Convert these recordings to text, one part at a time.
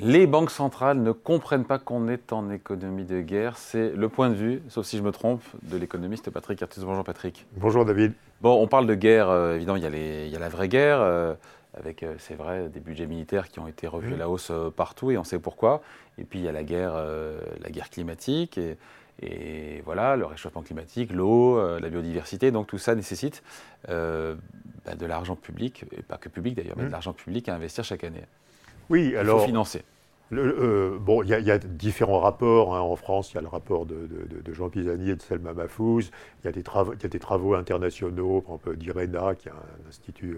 Les banques centrales ne comprennent pas qu'on est en économie de guerre. C'est le point de vue, sauf si je me trompe, de l'économiste Patrick Artus. Bonjour Patrick. Bonjour David. Bon, on parle de guerre, euh, évidemment, il y, a la vraie guerre, euh, avec, euh, c'est vrai, des budgets militaires qui ont été revus à la hausse partout, et on sait pourquoi. Et puis il y a la guerre, la guerre climatique, et, voilà, le réchauffement climatique, l'eau, la biodiversité. Donc tout ça nécessite bah, de l'argent public, et pas que public d'ailleurs, mais de mmh. l'argent public à investir chaque année. Oui, alors. Il faut financer. Euh, bon, il y, a différents rapports. Hein. En France, il y a le rapport de, Jean Pisani et de Selma Mahfouz. Il y, a des travaux, y a des travaux internationaux, par exemple d'IRENA, qui est un institut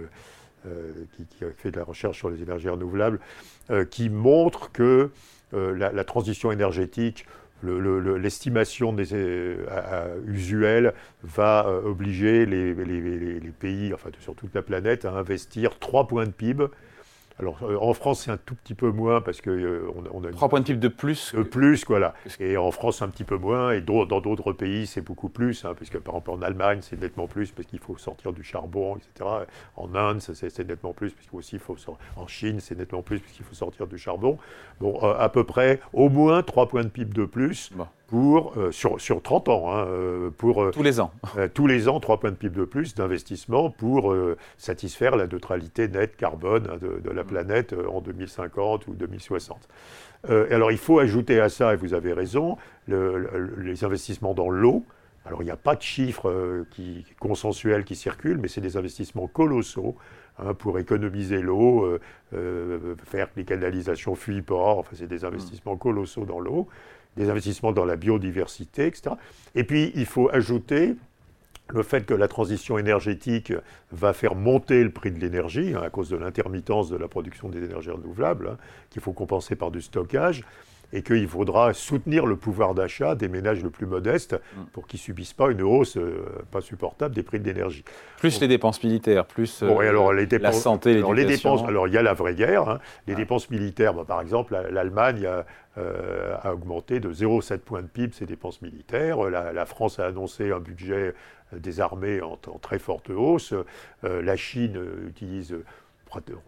euh, euh, qui, a fait de la recherche sur les énergies renouvelables, qui montrent que la, transition énergétique, l'estimation usuelle va obliger les, les, pays, enfin sur toute la planète, à investir 3 points de PIB alors euh, en France, c'est un tout petit peu moins parce que euh, on, a 3 points de PIB de plus. De plus, voilà. Et en France, un petit peu moins. Et dans d'autres pays, c'est beaucoup plus. Hein, par exemple en Allemagne, c'est nettement plus parce qu'il faut sortir du charbon, etc. En Inde, c'est nettement plus puisqu'il aussi faut En Chine, c'est nettement plus puisqu'il faut sortir du charbon. Bon, euh, à peu près, au moins 3 points de PIB de plus pour, euh, sur, sur 30 ans, hein, euh, pour... Euh, tous les ans. tous les ans, 3 points de PIB de plus d'investissement pour satisfaire la neutralité nette carbone hein, de, la mm. planète en 2050 ou 2060. alors il faut ajouter à ça, et vous avez raison, les investissements dans l'eau. Alors il n'y a pas de chiffres qui, consensuels qui circulent, mais c'est des investissements colossaux hein, pour économiser l'eau, faire que les canalisations fuient port, enfin c'est des mm. investissements colossaux dans l'eau des investissements dans la biodiversité, etc. Et puis, il faut ajouter le fait que la transition énergétique va faire monter le prix de l'énergie hein, à cause de l'intermittence de la production des énergies renouvelables, hein, qu'il faut compenser par du stockage et qu'il faudra soutenir le pouvoir d'achat des ménages les plus modestes mm. pour qu'ils ne subissent pas une hausse euh, pas supportable des prix de l'énergie. Plus les dépenses militaires, plus euh, alors, les dépenses, la santé, alors, les dépenses, alors il y a la vraie guerre. Hein. Les dépenses militaires, bah, par exemple, l'Allemagne a, euh, a, augmenté de 0,7 points de PIB ses dépenses militaires. La, France a annoncé un budget des armées en, très forte hausse. la Chine utilise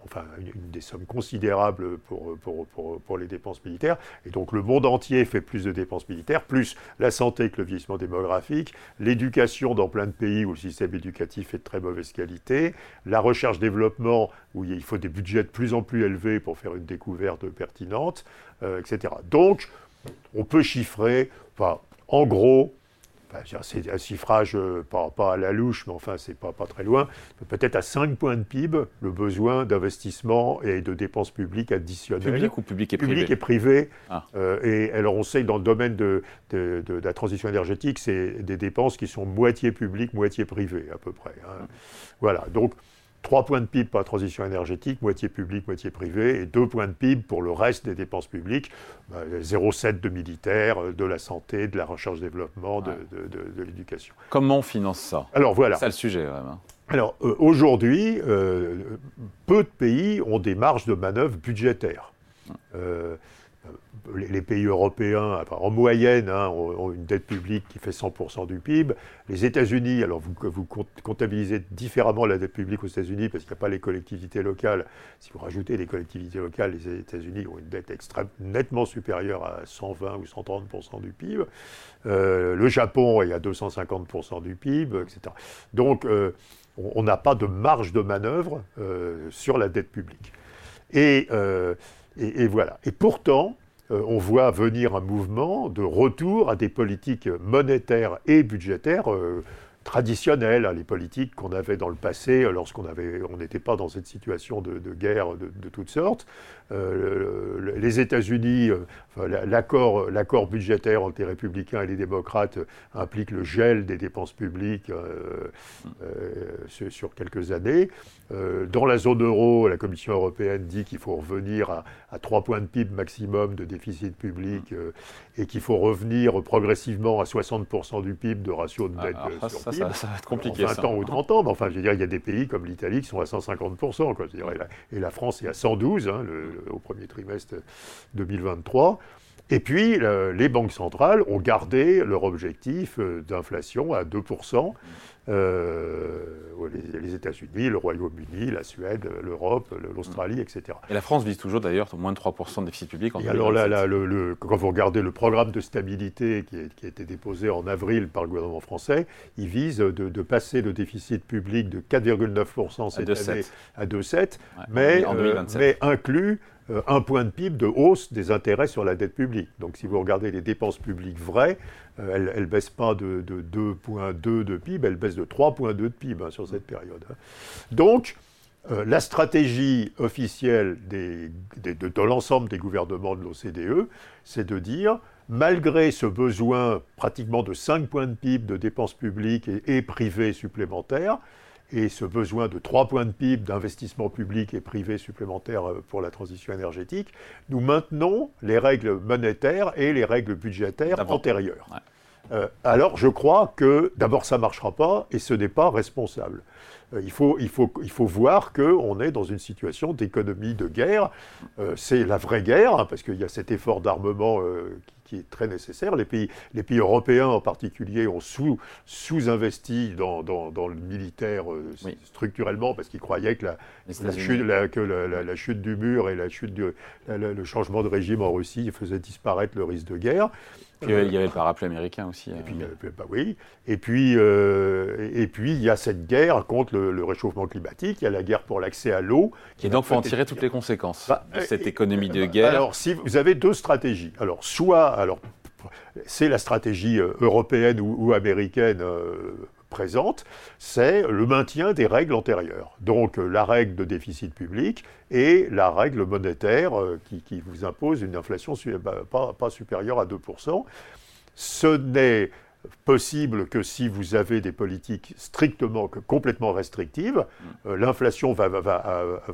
enfin, une, des sommes considérables pour, pour, pour, les dépenses militaires. Et donc le monde entier fait plus de dépenses militaires, plus la santé que le vieillissement démographique, l'éducation dans plein de pays où le système éducatif est de très mauvaise qualité, la recherche-développement où il faut des budgets de plus en plus élevés pour faire une découverte pertinente, euh, etc. Donc on peut chiffrer, en gros, c'est un chiffrage euh, pas, à la louche, mais enfin, c'est pas, pas très loin. Peut-être à 5 points de PIB, le besoin d'investissement et de dépenses publiques additionnelles. Public ou public et privé Public et privé. Ah. Euh, et alors, on sait que dans le domaine de, de, la transition énergétique, c'est des dépenses qui sont moitié publiques, moitié privées, à peu près. Hein. Voilà. Donc, 3 points de PIB pour la transition énergétique, moitié public, moitié privé, et 2 points de PIB pour le reste des dépenses publiques, 0,7 bah, de militaire, euh, de la santé, de la recherche-développement, de, l'éducation. Comment on finance ça? Alors voilà. C'est le sujet, vraiment. Alors euh, aujourd'hui, euh, peu de pays ont des marges de manœuvre budgétaires les pays européens, en moyenne, hein, ont, une dette publique qui fait 100% du PIB. Les États-Unis, alors vous, vous, comptabilisez différemment la dette publique aux États-Unis parce qu'il n'y a pas les collectivités locales. Si vous rajoutez les collectivités locales, les États-Unis ont une dette extrême, nettement supérieure à 120 ou 130% du PIB. Euh, le Japon est à 250% du PIB, etc. Donc, euh, on n'a pas de marge de manœuvre euh, sur la dette publique. et, voilà. Et pourtant, on voit venir un mouvement de retour à des politiques monétaires et budgétaires euh, traditionnelles, hein, les politiques qu'on avait dans le passé euh, lorsqu'on on n'était pas dans cette situation de, guerre de, toutes sortes. les États-Unis, l'accord, l'accord budgétaire entre les républicains et les démocrates implique le gel des dépenses publiques sur, quelques années. dans la zone euro, la Commission européenne dit qu'il faut revenir à, à 3 points de PIB maximum de déficit public et qu'il faut revenir progressivement à 60% du PIB de ratio de dette ah, sur PIB. Ça, va être compliqué. 20 ans ou 30 ans, mais enfin, je veux dire, il y a des pays comme l'Italie qui sont à 150%. Quoi, et, la, France est à 112 hein, au premier trimestre 2023. Et puis, les banques centrales ont gardé leur objectif euh, d'inflation à 2%. Euh, les, États-Unis, le Royaume-Uni, la Suède, l'Europe, l'Australie, etc. Et la France vise toujours d'ailleurs moins de 3% de déficit public en Et alors là, là le, quand vous regardez le programme de stabilité qui, a été déposé en avril par le gouvernement français, il vise de, passer le déficit public de 4,9% cette année à 2,7, mais, euh, mais inclut euh, un point de PIB de hausse des intérêts sur la dette publique. Donc si vous regardez les dépenses publiques vraies, euh, elles ne baissent pas de, 2,2 de PIB, elles baissent de 3,2 de PIB hein, sur cette période. Hein. Donc, euh, la stratégie officielle de, l'ensemble des gouvernements de l'OCDE, c'est de dire, malgré ce besoin pratiquement de 5 points de PIB de dépenses publiques et privées supplémentaires, et ce besoin de 3 points de PIB d'investissement public et privé supplémentaires euh, pour la transition énergétique, nous maintenons les règles monétaires et les règles budgétaires antérieures. Euh, alors je crois que d'abord ça ne marchera pas et ce n'est pas responsable. Euh, il, faut, il, faut, il faut voir qu'on est dans une situation d'économie de guerre. c'est la vraie guerre, hein, parce qu'il y a cet effort d'armement qui qui est très nécessaire. Les pays, les pays européens en particulier ont sous, sous-investi dans, dans, le militaire euh, structurellement parce qu'ils croyaient que, la, chute, la, que la, chute, du mur et la chute du, le changement de régime en Russie faisaient disparaître le risque de guerre. Puis, il y avait le parapluie américain aussi. Et puis, euh, bah oui. Et puis, euh, et puis, il y a cette guerre contre le, réchauffement climatique. Il y a la guerre pour l'accès à l'eau. Et donc, il faut en tirer toutes les conséquences bah, de cette économie de guerre. Alors, si vous avez deux stratégies. Alors, soit, alors, c'est la stratégie euh, européenne ou, américaine présente, c'est le maintien des règles antérieures. Donc la règle de déficit public et la règle monétaire qui, vous impose une inflation bah, pas, pas supérieure à 2%. Ce n'est possible que si vous avez des politiques strictement, complètement restrictives, mm. euh, l'inflation va, va,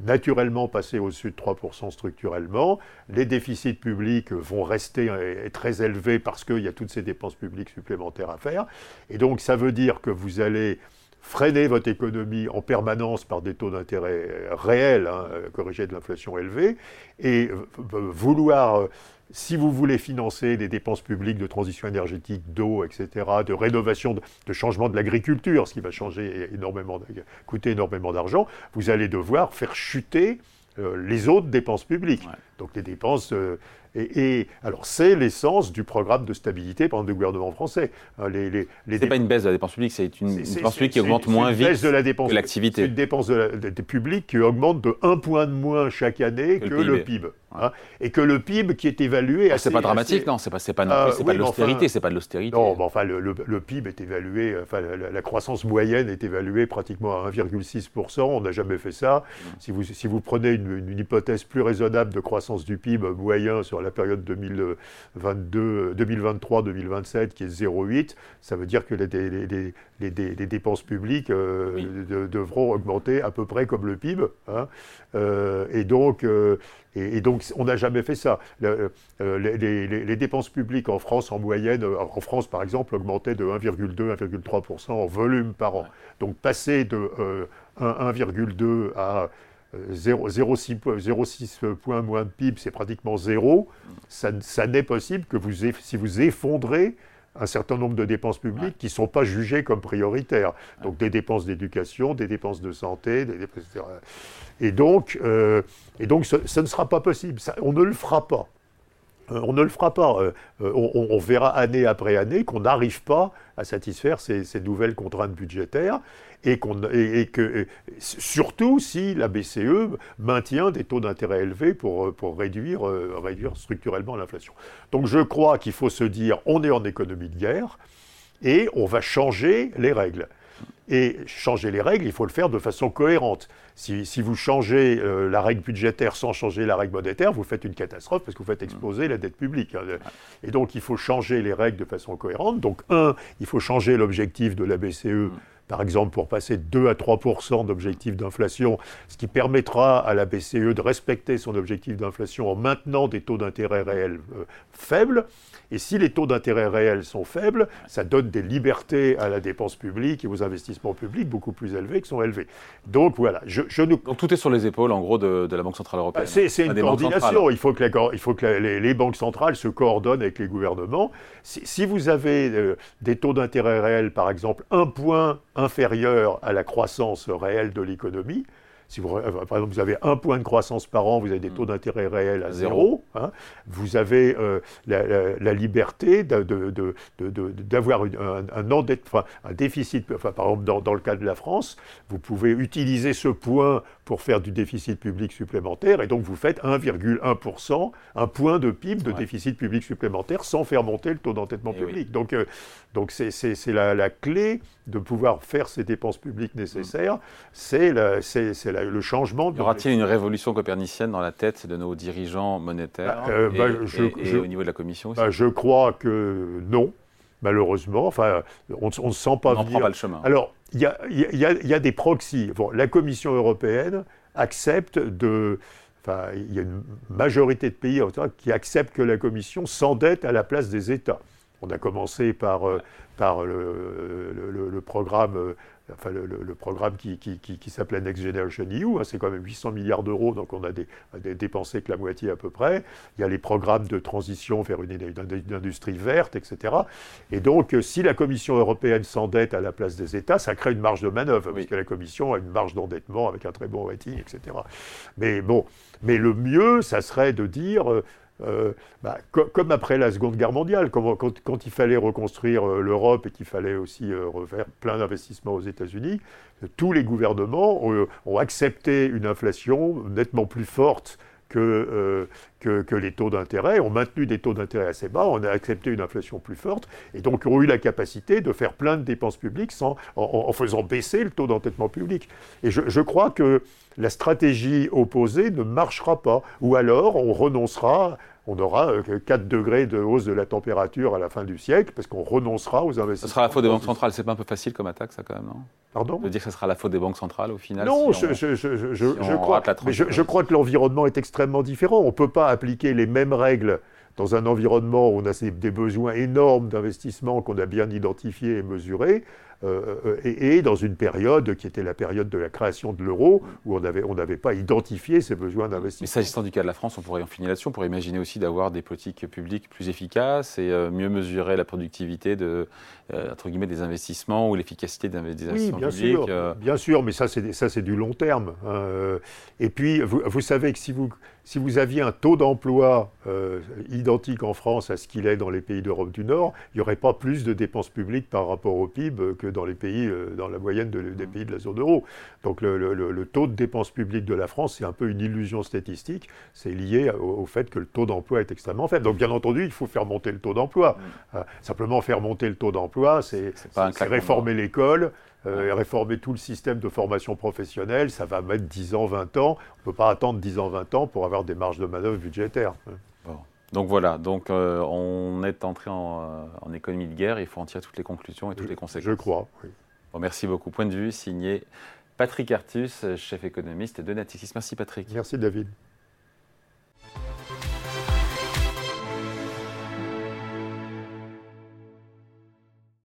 naturellement passer au-dessus de 3% structurellement, les déficits publics vont rester euh, très élevés parce qu'il y a toutes ces dépenses publiques supplémentaires à faire, et donc ça veut dire que vous allez freiner votre économie en permanence par des taux d'intérêt réels, hein, corrigés de l'inflation élevée, et vouloir si vous voulez financer des dépenses publiques de transition énergétique, d'eau, etc., de rénovation, de, changement de l'agriculture, ce qui va changer énormément, coûter énormément d'argent, vous allez devoir faire chuter euh, les autres dépenses publiques. Donc les dépenses euh, et, alors, c'est l'essence du programme de stabilité par le gouvernement français. Hein, les, les, c'est pas une baisse de la dépense publique, c'est une, dépense publique qui augmente moins vite que l'activité. C'est une dépense de la, publique qui augmente de 1 point de moins chaque année que, le PIB. Hein, et que le PIB qui est évalué. Ah, c'est pas dramatique, non C'est pas, pas, pas, pas de l'austérité, c'est pas de l'austérité. Non, mais enfin, le, PIB est évalué, enfin, la, croissance moyenne est évaluée pratiquement à 1,6%. On n'a jamais fait ça. Mm. Si, vous, si vous prenez une, une hypothèse plus raisonnable de croissance du PIB moyen sur la période 2023-2027 qui est 0,8, ça veut dire que les, les, dépenses publiques euh, devront augmenter à peu près comme le PIB. Hein. Euh, et, donc, euh, et, donc, on n'a jamais fait ça. les, dépenses publiques en France, en moyenne, en France par exemple, augmentaient de 1,2-1,3% en volume par an. Donc, passer de 1,2 à 0,6 points moins de PIB, c'est pratiquement zéro. Ça, n'est possible que vous, si vous effondrez un certain nombre de dépenses publiques qui ne sont pas jugées comme prioritaires. Donc des dépenses d'éducation, des dépenses de santé, des dépenses, etc. Et donc, euh, et donc ce, ne sera pas possible. on ne le fera pas. Euh, on ne le fera pas. Euh, on, verra année après année qu'on n'arrive pas à satisfaire ces, nouvelles contraintes budgétaires et, surtout si la BCE maintient des taux d'intérêt élevés pour, réduire, euh, réduire structurellement l'inflation. Donc je crois qu'il faut se dire on est en économie de guerre et on va changer les règles. Et changer les règles, il faut le faire de façon cohérente. Si, vous changez euh, la règle budgétaire sans changer la règle monétaire, vous faites une catastrophe parce que vous faites exploser la dette publique. Hein. Et donc il faut changer les règles de façon cohérente. Donc un, il faut changer l'objectif de la BCE par exemple pour passer de 2 à 3% d'objectif d'inflation, ce qui permettra à la BCE de respecter son objectif d'inflation en maintenant des taux d'intérêt réels euh, faibles. Et si les taux d'intérêt réels sont faibles, ça donne des libertés à la dépense publique et aux investissements publics beaucoup plus élevés que sont élevés. Donc voilà, je, Donc tout est sur les épaules, en gros, de, la Banque Centrale Européenne. Bah, c'est une coordination. Il faut que, il faut que les, banques centrales se coordonnent avec les gouvernements. Si, vous avez euh, des taux d'intérêt réels, par exemple, un point inférieur à la croissance réelle de l'économie, si vous, euh, par exemple, vous avez un point de croissance par an, vous avez des taux mm. d'intérêt réels à zéro. Hein. vous avez euh, la, liberté d'avoir un, un, un, déficit. Enfin, par exemple, dans, dans, le cas de la France, vous pouvez utiliser ce point pour faire du déficit public supplémentaire, et donc vous faites 1,1%, un point de PIB de déficit public supplémentaire sans faire monter le taux d'endettement eh public. Donc, euh, donc c'est, la, la, clé de pouvoir faire ces dépenses publiques nécessaires, mm. c'est, le changement. Y aura-t-il une révolution copernicienne dans la tête de nos dirigeants monétaires bah, euh, bah, et, au niveau de la Commission aussi bah, Je crois que non malheureusement. Enfin, on ne sent pas on venir. pas le chemin. Alors, il y a, des proxys. Bon, la Commission européenne accepte de. Enfin, il y a une majorité de pays qui acceptent que la Commission s'endette à la place des États. On a commencé par, euh, par le, le, programme euh, enfin le, programme qui, qui, s'appelait Next Generation EU, hein, c'est quand même 800 milliards d'euros, donc on a, dépensé que la moitié à peu près. Il y a les programmes de transition vers une, industrie verte, etc. Et donc, euh, si la Commission européenne s'endette à la place des États, ça crée une marge de manœuvre, puisque la Commission a une marge d'endettement avec un très bon rating, etc. Mais bon, mais le mieux, ça serait de dire, euh, bah, comme après la Seconde Guerre mondiale, quand, il fallait reconstruire euh, l'Europe et qu'il fallait aussi euh, refaire plein d'investissements aux États-Unis, tous les gouvernements ont, accepté une inflation nettement plus forte que, les taux d'intérêt, ont maintenu des taux d'intérêt assez bas, on a accepté une inflation plus forte, et donc ont eu la capacité de faire plein de dépenses publiques sans, en, faisant baisser le taux d'endettement public. Et je crois que la stratégie opposée ne marchera pas, ou alors on renoncera on aura 4 euh, degrés de hausse de la température à la fin du siècle, parce qu'on renoncera aux investissements. Ce sera la faute des banques centrales. C'est pas un peu facile comme attaque, ça, quand même, non? Pardon? De dire que ce sera la faute des banques centrales, au final Non, je, crois, je, crois que l'environnement est extrêmement différent. On ne peut pas appliquer les mêmes règles dans un environnement où on a des besoins énormes d'investissement qu'on a bien identifiés et mesurés, euh, euh, et, dans une période qui était la période de la création de l'euro, où on n'avait on pas identifié ces besoins d'investissement. Mais s'agissant du cas de la France, on pourrait en finir là-dessus, on pourrait imaginer aussi d'avoir des politiques publiques plus efficaces et euh, mieux mesurer la productivité de, entre guillemets, des investissements ou l'efficacité des investissements oui, bien Sûr, bien sûr, mais ça c'est du long terme. Hein, et puis, vous, vous, savez que si vous, si vous aviez un taux d'emploi identique en France à ce qu'il est dans les pays d'Europe du Nord, il n'y aurait pas plus de dépenses publiques par rapport au PIB que dans les pays, euh, dans la moyenne des pays de la zone euro. Donc le, taux de dépenses publiques de la France, c'est un peu une illusion statistique. C'est lié au, fait que le taux d'emploi est extrêmement faible. Donc bien entendu, il faut faire monter le taux d'emploi. Mm. Euh, simplement faire monter le taux d'emploi, c'est réformer l'école. Euh, réformer tout le système de formation professionnelle, ça va mettre 10 ans, 20 ans. On ne peut pas attendre 10 ans, 20 ans pour avoir des marges de manœuvre budgétaires. Donc voilà, donc euh, on est entré euh, en, économie de guerre, il faut en tirer toutes les conclusions et toutes les conséquences. Je crois, oui. Bon, merci beaucoup. Point de vue signé Patrick Artus, chef économiste de Natixis. Merci Patrick. Merci David.